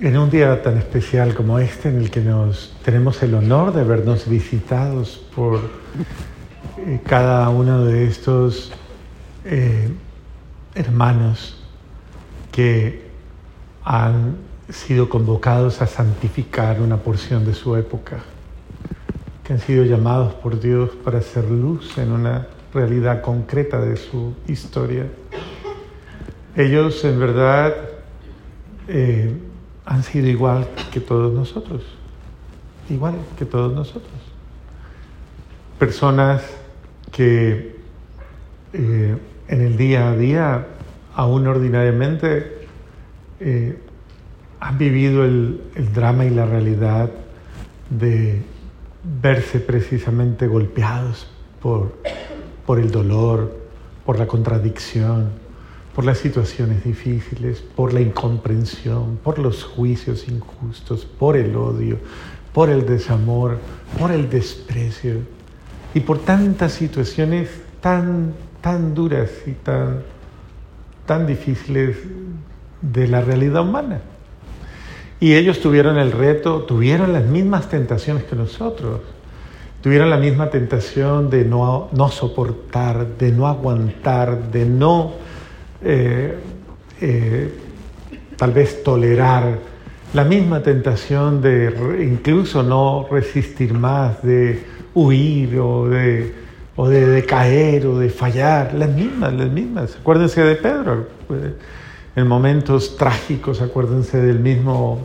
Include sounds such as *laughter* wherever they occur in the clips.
en un día tan especial como este, en el que nos tenemos el honor de vernos visitados por eh, cada uno de estos eh, hermanos que han sido convocados a santificar una porción de su época, que han sido llamados por Dios para hacer luz en una realidad concreta de su historia. Ellos en verdad eh, han sido igual que todos nosotros, igual que todos nosotros. Personas que eh, en el día a día, aún ordinariamente, eh, han vivido el, el drama y la realidad de verse precisamente golpeados por, por el dolor, por la contradicción, por las situaciones difíciles, por la incomprensión, por los juicios injustos, por el odio, por el desamor, por el desprecio y por tantas situaciones tan, tan duras y tan, tan difíciles de la realidad humana. Y ellos tuvieron el reto, tuvieron las mismas tentaciones que nosotros. Tuvieron la misma tentación de no, no soportar, de no aguantar, de no eh, eh, tal vez tolerar, la misma tentación de incluso no resistir más, de huir o de, o de decaer o de fallar, las mismas, las mismas. Acuérdense de Pedro, en momentos trágicos, acuérdense del mismo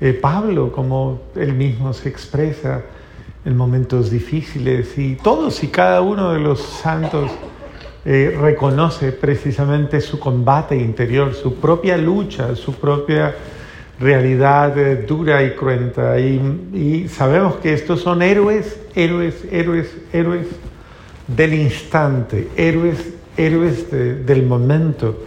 eh, Pablo, como él mismo se expresa en momentos difíciles. Y todos y cada uno de los santos eh, reconoce precisamente su combate interior, su propia lucha, su propia realidad eh, dura y cruenta. Y, sabemos que estos son héroes, héroes, héroes, héroes del instante, héroes, héroes del momento.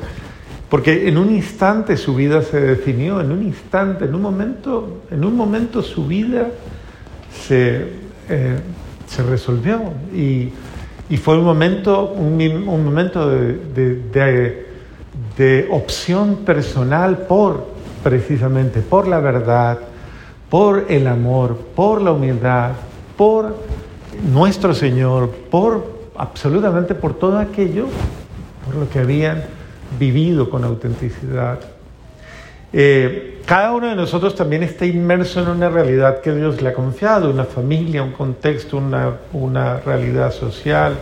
Porque en un instante su vida se definió, en un instante, en un momento, en un momento su vida se, eh, se resolvió. Y y fue un momento, un, momento de, de, opción personal por, precisamente, por la verdad, por el amor, por la humildad, por nuestro Señor, por absolutamente por todo aquello, por lo que habían vivido con autenticidad. Eh, cada uno de nosotros también está inmerso en una realidad que Dios le ha confiado, una familia, un contexto, una, una realidad social,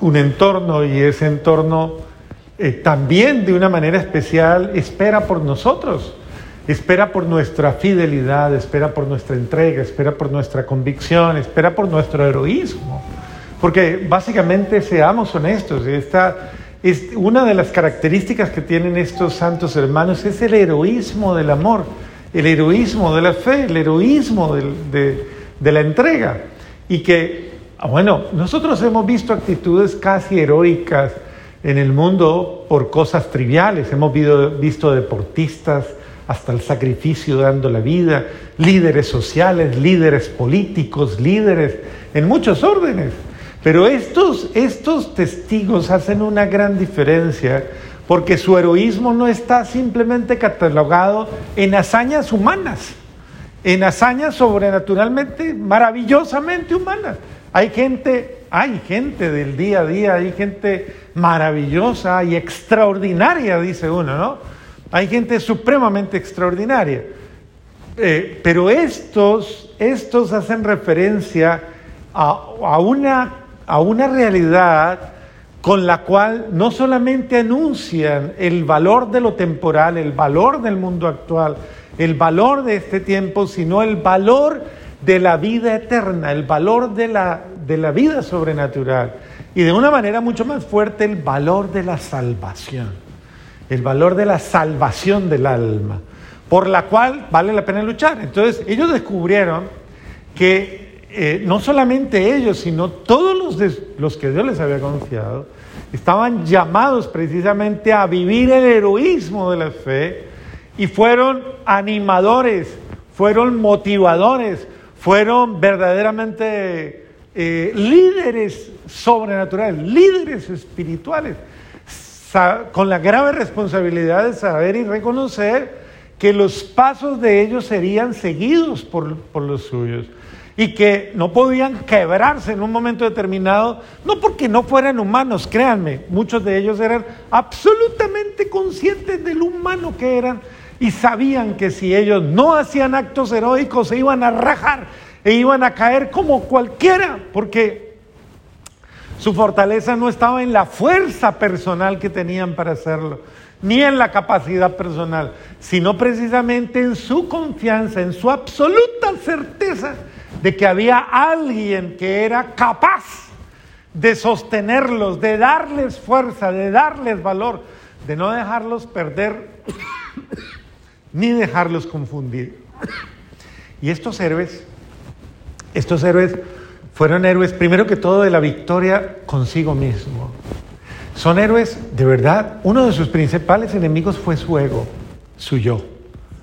un entorno y ese entorno eh, también de una manera especial espera por nosotros, espera por nuestra fidelidad, espera por nuestra entrega, espera por nuestra convicción, espera por nuestro heroísmo. Porque básicamente seamos honestos, esta es una de las características que tienen estos santos hermanos es el heroísmo del amor, el heroísmo de la fe, el heroísmo de, la entrega. Y que, ah, bueno, nosotros hemos visto actitudes casi heroicas en el mundo por cosas triviales. Hemos visto deportistas hasta el sacrificio dando la vida, líderes sociales, líderes políticos, líderes en muchos órdenes. Pero estos, estos testigos hacen una gran diferencia porque su heroísmo no está simplemente catalogado en hazañas humanas, en hazañas sobrenaturalmente, maravillosamente humanas. Hay gente, hay gente del día a día, hay gente maravillosa y extraordinaria, dice uno, ¿no? Hay gente supremamente extraordinaria. Eh, pero estos, estos hacen referencia a, a una a una realidad con la cual no solamente anuncian el valor de lo temporal, el valor del mundo actual, el valor de este tiempo, sino el valor de la vida eterna, el valor de la, de la vida sobrenatural y de una manera mucho más fuerte el valor de la salvación, el valor de la salvación del alma, por la cual vale la pena luchar. Entonces ellos descubrieron que eh, no solamente ellos, sino todos los, que Dios les había confiado, estaban llamados precisamente a vivir el heroísmo de la fe y fueron animadores, fueron motivadores, fueron verdaderamente eh, líderes sobrenaturales, líderes espirituales, con la grave responsabilidad de saber y reconocer que los pasos de ellos serían seguidos por los suyos y que no podían quebrarse en un momento determinado, no porque no fueran humanos, créanme, muchos de ellos eran absolutamente conscientes del humano que eran y sabían que si ellos no hacían actos heroicos se iban a rajar e iban a caer como cualquiera, porque su fortaleza no estaba en la fuerza personal que tenían para hacerlo, ni en la capacidad personal, sino precisamente en su confianza, en su absoluta certeza de que había alguien que era capaz de sostenerlos, de darles fuerza, de darles valor, de no dejarlos perder *coughs* ni dejarlos confundir. Y estos héroes, estos héroes fueron héroes primero que todo de la victoria consigo mismo. Son héroes de verdad. Uno de sus principales enemigos fue su ego, su yo.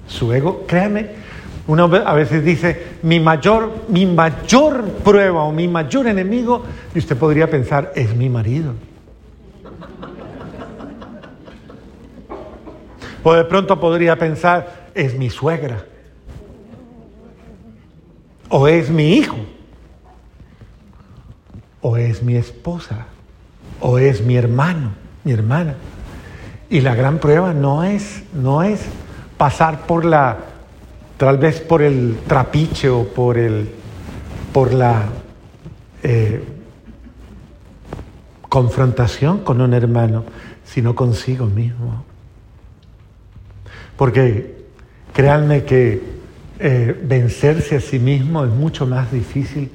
Su ego, créame, uno a veces dice, mi mayor, mi mayor prueba o mi mayor enemigo, y usted podría pensar, es mi marido. O de pronto podría pensar, es mi suegra. O es mi hijo. O es mi esposa. O es mi hermano, mi hermana. Y la gran prueba no es, no es pasar por la, tal vez por el trapiche o por el, por la eh, confrontación con un hermano, sino consigo mismo. Porque créanme que eh, vencerse a sí mismo es mucho más difícil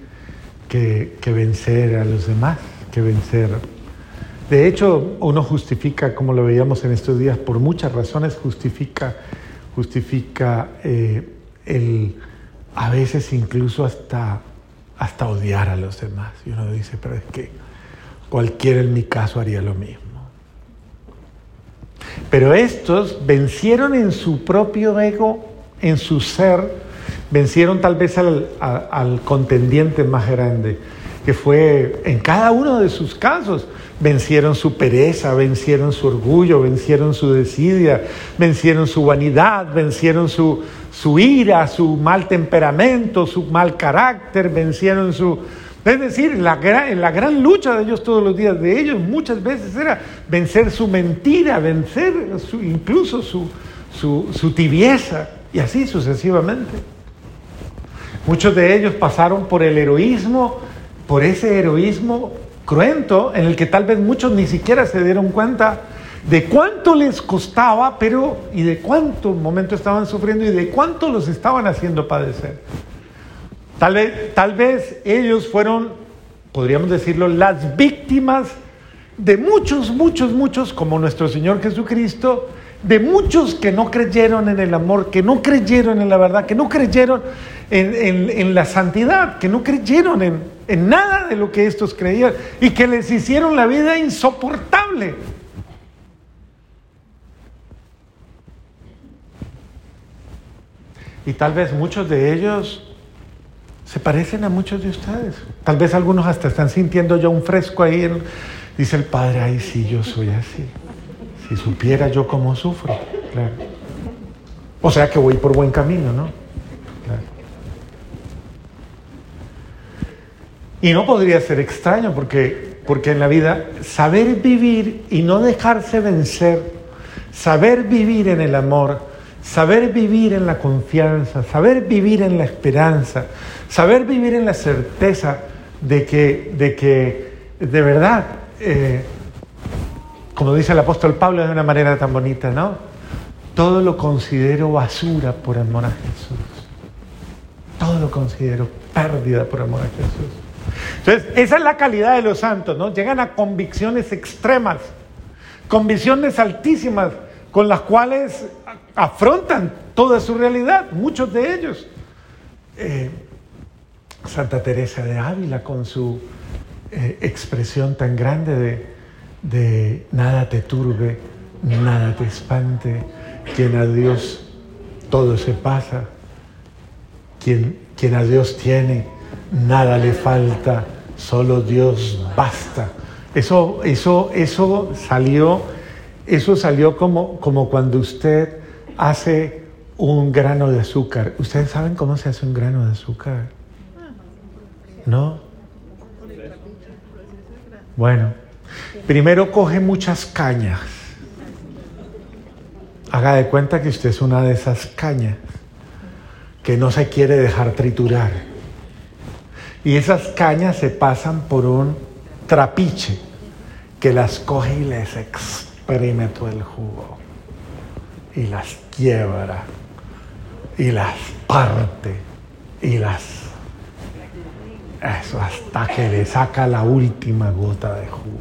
que, que vencer a los demás, que vencer. De hecho, uno justifica, como lo veíamos en estos días, por muchas razones justifica, justifica eh, el, a veces incluso hasta, hasta odiar a los demás. Y uno dice, pero es que cualquiera en mi caso haría lo mismo. Pero estos vencieron en su propio ego, en su ser, vencieron tal vez al, al, contendiente más grande, que fue en cada uno de sus casos. Vencieron su pereza, vencieron su orgullo, vencieron su desidia, vencieron su vanidad, vencieron su, su ira, su mal temperamento, su mal carácter, vencieron su, es decir, la, la gran lucha de ellos todos los días, de ellos muchas veces era vencer su mentira, vencer incluso su, su, tibieza, y así sucesivamente. Muchos de ellos pasaron por el heroísmo, por ese heroísmo cruento, en el que tal vez muchos ni siquiera se dieron cuenta de cuánto les costaba, pero y de cuánto momento estaban sufriendo y de cuánto los estaban haciendo padecer. Tal vez, tal vez ellos fueron, podríamos decirlo, las víctimas de muchos, muchos, muchos, como nuestro Señor Jesucristo, de muchos que no creyeron en el amor, que no creyeron en la verdad, que no creyeron en, la santidad, que no creyeron en, en nada de lo que estos creían y que les hicieron la vida insoportable. Y tal vez muchos de ellos se parecen a muchos de ustedes. Tal vez algunos hasta están sintiendo ya un fresco ahí. dice el Padre, ay, sí, yo soy así. Si supiera yo cómo sufro. O sea que voy por buen camino, ¿no? Claro. Y no podría ser extraño porque, porque en la vida saber vivir y no dejarse vencer, saber vivir en el amor, saber vivir en la confianza, saber vivir en la esperanza, saber vivir en la certeza de que de, que, de verdad, eh, como dice el apóstol Pablo de una manera tan bonita, ¿no? Todo lo considero basura por amor a Jesús. Todo lo considero pérdida por amor a Jesús. Entonces, esa es la calidad de los santos, ¿no? Llegan a convicciones extremas, convicciones altísimas con las cuales afrontan toda su realidad, muchos de ellos. Eh, Santa Teresa de Ávila con su eh, expresión tan grande de, de, nada te turbe, nada te espante, quien a Dios todo se pasa, quien, quien a Dios tiene, nada le falta, solo Dios basta. Eso, eso, eso salió, eso salió como, como cuando usted hace un grano de azúcar. ¿Ustedes saben cómo se hace un grano de azúcar? ¿No? Bueno, primero coge muchas cañas. Haga de cuenta que usted es una de esas cañas que no se quiere dejar triturar. Y esas cañas se pasan por un trapiche que las coge y les exprime todo el jugo. Y las quiebra. Y las parte. Y las eso hasta que le saca la última gota de jugo.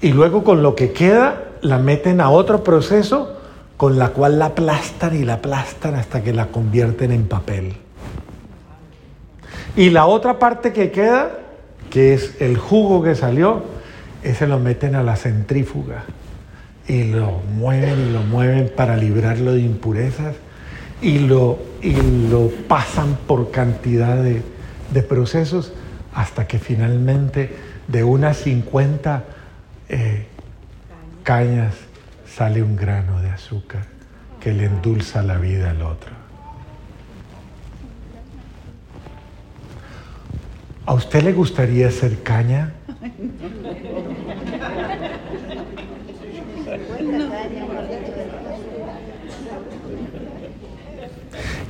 Y luego con lo que queda la meten a otro proceso con la cual la aplastan y la aplastan hasta que la convierten en papel. Y la otra parte que queda, que es el jugo que salió, ese lo meten a la centrífuga y lo mueven y lo mueven para librarlo de impurezas y lo, y lo pasan por cantidad de, procesos hasta que finalmente de unas 50 eh, cañas sale un grano de azúcar que le endulza la vida al otro. ¿A usted le gustaría ser caña?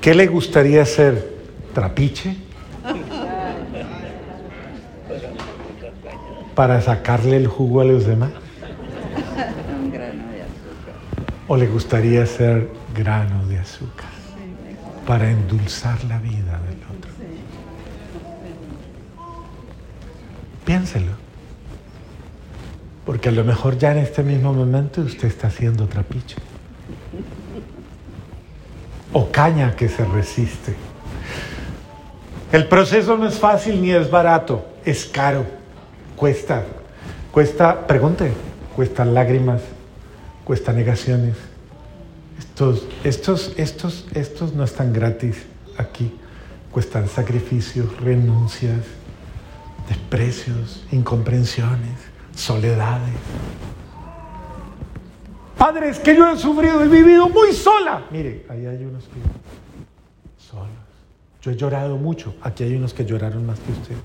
¿Qué le gustaría ser? ¿Trapiche? ¿Para sacarle el jugo a los demás? ¿O le gustaría ser grano de azúcar? Para endulzar la vida del otro. Piénselo. Porque a lo mejor ya en este mismo momento usted está haciendo trapiche o caña que se resiste. El proceso no es fácil ni es barato, es caro, cuesta, cuesta, pregunte, cuesta lágrimas, cuesta negaciones. Estos, estos, estos, estos no están gratis aquí, cuestan sacrificios, renuncias, desprecios, incomprensiones, soledades. Padres, que yo he sufrido, he vivido muy sola. Mire, ahí hay unos que solos. Yo he llorado mucho. Aquí hay unos que lloraron más que usted.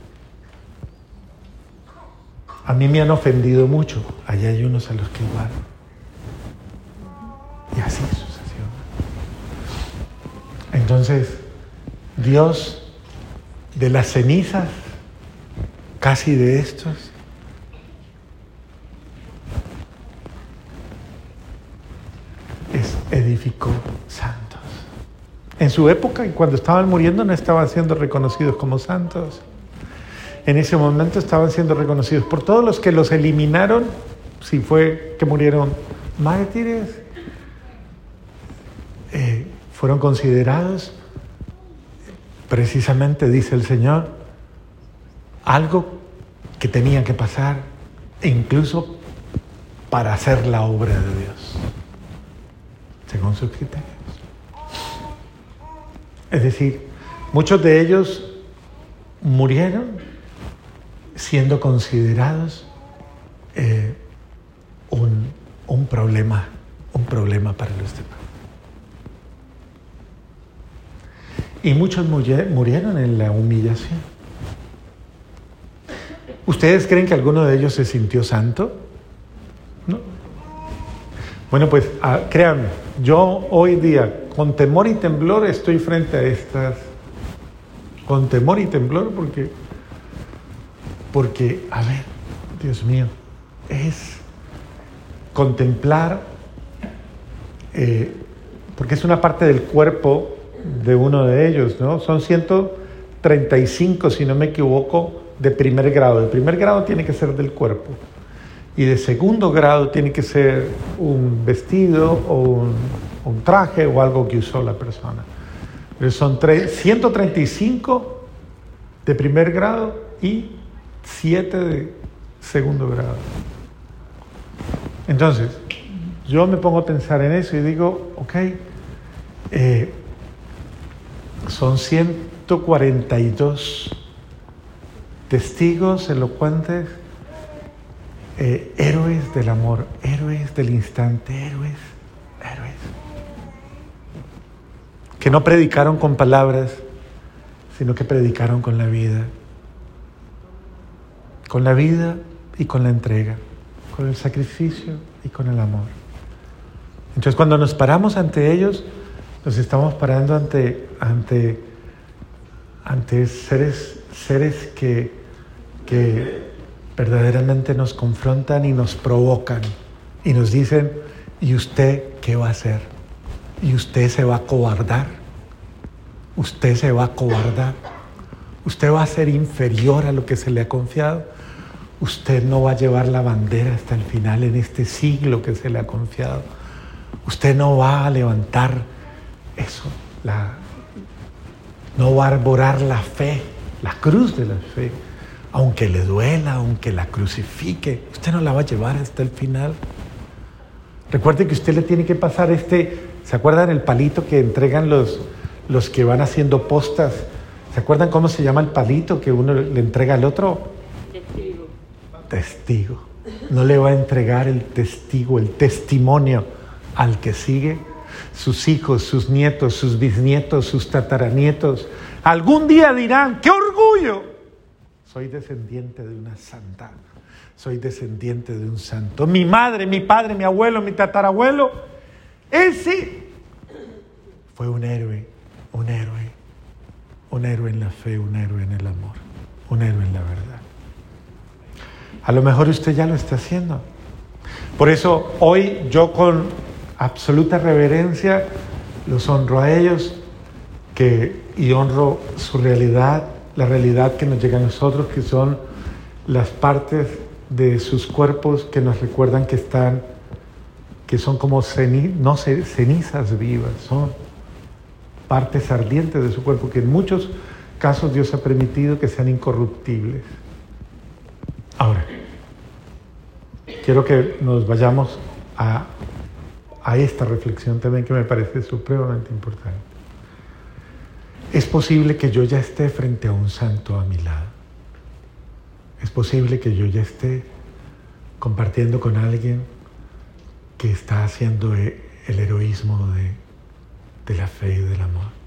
A mí me han ofendido mucho. Allá hay unos a los que igual. Y así sucedió. Entonces, Dios de las cenizas, casi de estos, edificó santos. En su época, y cuando estaban muriendo, no estaban siendo reconocidos como santos. En ese momento estaban siendo reconocidos por todos los que los eliminaron, si fue que murieron mártires, eh, fueron considerados, precisamente dice el Señor, algo que tenía que pasar, e incluso para hacer la obra de Dios según sus criterios. Es decir, muchos de ellos murieron siendo considerados eh, un, un, problema, un problema para los demás. Y muchos murieron en la humillación. ¿Ustedes creen que alguno de ellos se sintió santo? No. Bueno, pues ah, créanme, yo hoy día, con temor y temblor, estoy frente a estas, con temor y temblor, porque, porque, a ver, Dios mío, es contemplar, eh, porque es una parte del cuerpo de uno de ellos, ¿no? Son 135, si no me equivoco, de primer grado. El primer grado tiene que ser del cuerpo y de segundo grado tiene que ser un vestido o un, traje o algo que usó la persona. Pero son 135 de primer grado y 7 de segundo grado. Entonces, yo me pongo a pensar en eso y digo, ok, eh, son 142 testigos elocuentes eh, héroes del amor, héroes del instante, héroes, héroes. que no predicaron con palabras, sino que predicaron con la vida. Con la vida y con la entrega, con el sacrificio y con el amor. Entonces cuando nos paramos ante ellos, nos estamos parando ante, ante, ante seres, seres que, que verdaderamente nos confrontan y nos provocan y nos dicen, ¿y usted qué va a hacer? ¿Y usted se va a cobardar? ¿Usted se va a cobardar? ¿Usted va a ser inferior a lo que se le ha confiado? Usted no va a llevar la bandera hasta el final en este siglo que se le ha confiado. Usted no va a levantar eso, la, no va a arborar la fe, la cruz de la fe, aunque le duela, aunque la crucifique. Usted no la va a llevar hasta el final. Recuerde que usted le tiene que pasar este, ¿se acuerdan el palito que entregan los, los que van haciendo postas? ¿Se acuerdan cómo se llama el palito que uno le entrega al otro? testigo. No le va a entregar el testigo, el testimonio al que sigue. Sus hijos, sus nietos, sus bisnietos, sus tataranietos. Algún día dirán, ¡qué orgullo! Soy descendiente de una santa. Soy descendiente de un santo. Mi madre, mi padre, mi abuelo, mi tatarabuelo. Ese fue un héroe, un héroe. Un héroe en la fe, un héroe en el amor, un héroe en la verdad. A lo mejor usted ya lo está haciendo. Por eso hoy yo con absoluta reverencia los honro a ellos que, y honro su realidad, la realidad que nos llega a nosotros, que son las partes de sus cuerpos que nos recuerdan que están, que son como cenizas vivas, son partes ardientes de su cuerpo, que en muchos casos Dios ha permitido que sean incorruptibles. Ahora, quiero que nos vayamos a, esta reflexión también que me parece supremamente importante. Es posible que yo ya esté frente a un santo a mi lado. Es posible que yo ya esté compartiendo con alguien que está haciendo e, el heroísmo de la fe y del amor.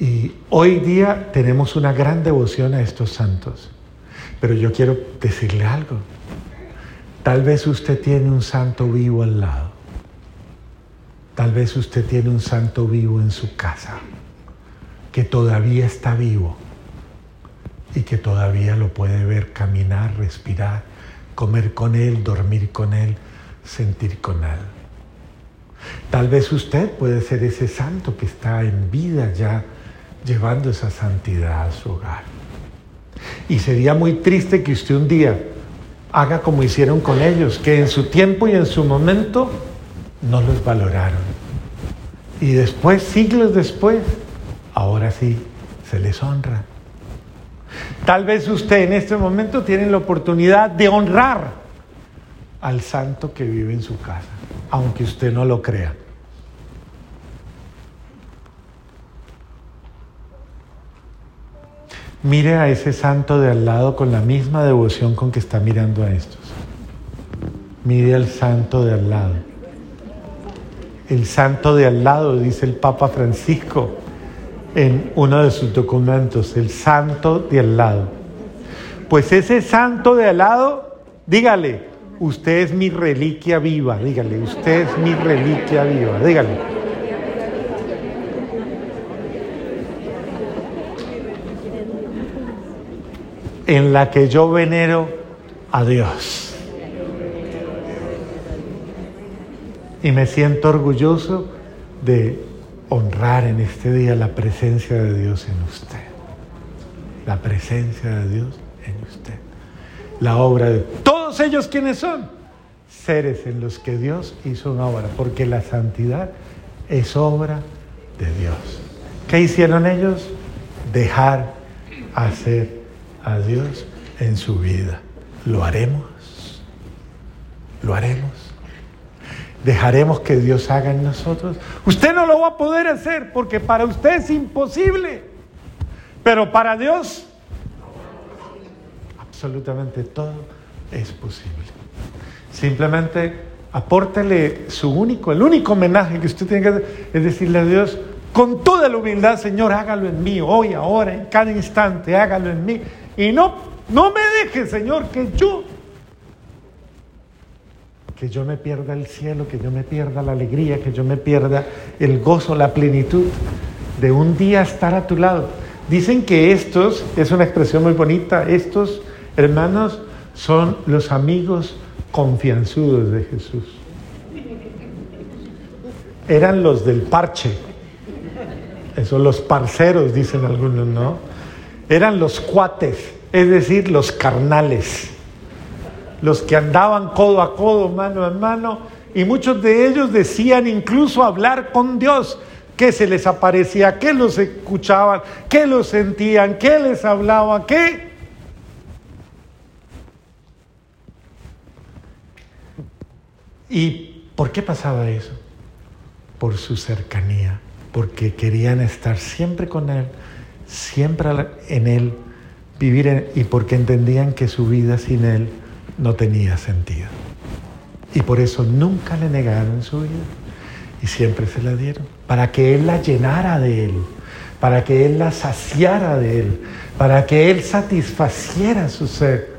Y hoy día tenemos una gran devoción a estos santos. Pero yo quiero decirle algo. Tal vez usted tiene un santo vivo al lado. Tal vez usted tiene un santo vivo en su casa, que todavía está vivo y que todavía lo puede ver caminar, respirar, comer con él, dormir con él, sentir con él. Tal vez usted puede ser ese santo que está en vida ya llevando esa santidad a su hogar. Y sería muy triste que usted un día haga como hicieron con ellos, que en su tiempo y en su momento no los valoraron. Y después, siglos después, ahora sí se les honra. Tal vez usted en este momento tiene la oportunidad de honrar al santo que vive en su casa, aunque usted no lo crea. Mire a ese santo de al lado con la misma devoción con que está mirando a estos. Mire al santo de al lado. El santo de al lado, dice el Papa Francisco en uno de sus documentos, el santo de al lado. Pues ese santo de al lado, dígale, usted es mi reliquia viva, dígale, usted es mi reliquia viva, dígale. en la que yo venero a Dios. Y me siento orgulloso de honrar en este día la presencia de Dios en usted. La presencia de Dios en usted. La obra de todos ellos quienes son. Seres en los que Dios hizo una obra. Porque la santidad es obra de Dios. ¿Qué hicieron ellos? Dejar hacer a Dios en su vida. ¿Lo haremos? ¿Lo haremos? ¿Dejaremos que Dios haga en nosotros? Usted no lo va a poder hacer porque para usted es imposible. Pero para Dios, absolutamente todo es posible. Simplemente apórtele su único, el único homenaje que usted tiene que hacer es decirle a Dios, con toda la humildad, Señor, hágalo en mí, hoy, ahora, en cada instante, hágalo en mí. Y no, no me deje, Señor, que yo, que yo me pierda el cielo, que yo me pierda la alegría, que yo me pierda el gozo, la plenitud de un día estar a tu lado. Dicen que estos, es una expresión muy bonita, estos hermanos son los amigos confianzudos de Jesús. Eran los del parche. Eso, los parceros, dicen algunos, ¿no? Eran los cuates, es decir, los carnales. Los que andaban codo a codo, mano a mano, y muchos de ellos decían incluso hablar con Dios qué se les aparecía, qué los escuchaban, qué los sentían, qué les hablaba, qué. ¿Y por qué pasaba eso? Por su cercanía, porque querían estar siempre con Él, siempre en Él, vivir en, y porque entendían que su vida sin Él no tenía sentido. Y por eso nunca le negaron su vida. Y siempre se la dieron, para que Él la llenara de Él, para que Él la saciara de Él, para que Él satisfaciera su ser.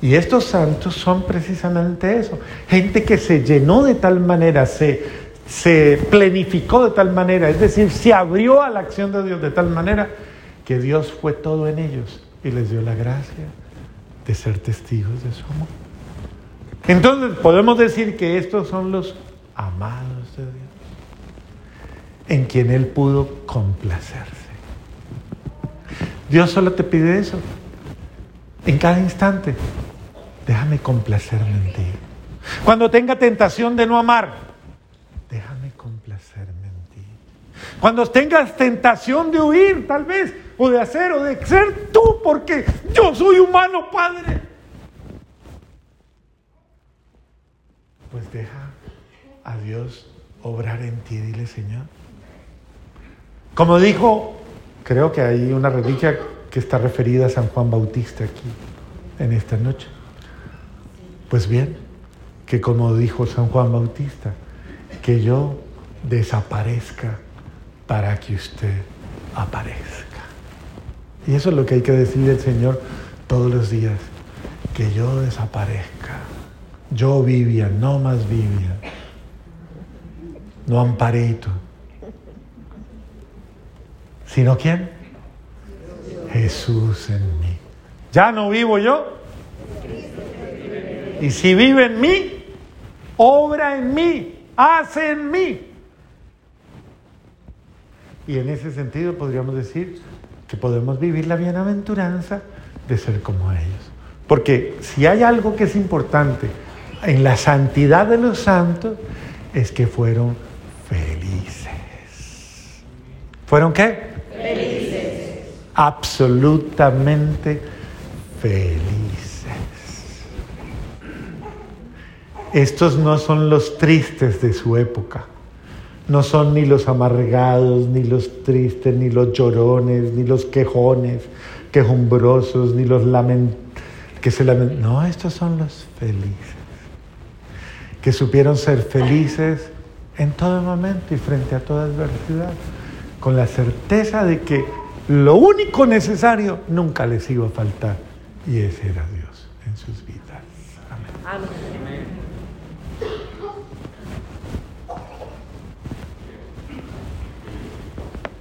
Y estos santos son precisamente eso, gente que se llenó de tal manera, se, se planificó de tal manera, es decir, se abrió a la acción de Dios de tal manera que Dios fue todo en ellos y les dio la gracia de ser testigos de su amor. Entonces podemos decir que estos son los amados de Dios en quien Él pudo complacerse. Dios solo te pide eso. En cada instante, déjame complacerme en ti. Cuando tenga tentación de no amar, déjame complacerme en ti. Cuando tengas tentación de huir, tal vez, o de hacer, o de ser tú, porque yo soy humano, Padre. Pues deja a Dios obrar en ti, dile Señor. Como dijo, creo que hay una reliquia que está referida a San Juan Bautista aquí, en esta noche. Pues bien, que como dijo San Juan Bautista, que yo desaparezca para que usted aparezca. Y eso es lo que hay que decirle al Señor todos los días, que yo desaparezca. Yo vivía, no más vivía. No amparito ¿Sino quién? Jesús en mí. Ya no vivo yo. Y si vive en mí, obra en mí, hace en mí. Y en ese sentido podríamos decir podemos vivir la bienaventuranza de ser como ellos. Porque si hay algo que es importante en la santidad de los santos, es que fueron felices. ¿Fueron qué? Felices. Absolutamente felices. Estos no son los tristes de su época. No son ni los amargados, ni los tristes, ni los llorones, ni los quejones, quejumbrosos, ni los que se lamentan. No, estos son los felices. Que supieron ser felices en todo momento y frente a toda adversidad con la certeza de que lo único necesario nunca les iba a faltar y ese era Dios en sus